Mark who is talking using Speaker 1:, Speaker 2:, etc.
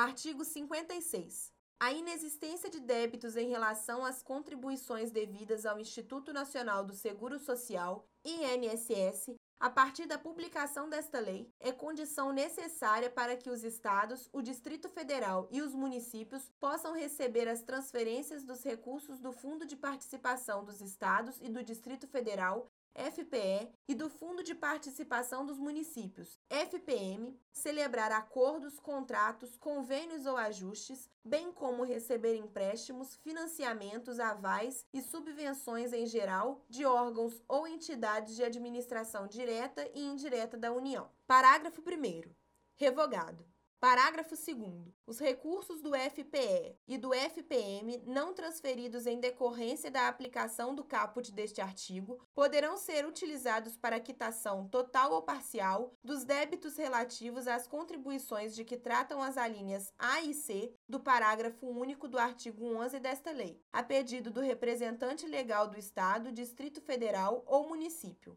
Speaker 1: Artigo 56. A inexistência de débitos em relação às contribuições devidas ao Instituto Nacional do Seguro Social, INSS, a partir da publicação desta lei, é condição necessária para que os estados, o Distrito Federal e os municípios possam receber as transferências dos recursos do Fundo de Participação dos Estados e do Distrito Federal FPE e do Fundo de Participação dos Municípios, FPM, celebrar acordos, contratos, convênios ou ajustes, bem como receber empréstimos, financiamentos, avais e subvenções em geral de órgãos ou entidades de administração direta e indireta da União. Parágrafo 1. Revogado. Parágrafo 2. Os recursos do FPE e do FPM não transferidos em decorrência da aplicação do caput deste artigo poderão ser utilizados para quitação total ou parcial dos débitos relativos às contribuições de que tratam as alíneas A e C do parágrafo único do artigo 11 desta lei, a pedido do representante legal do Estado, Distrito Federal ou município.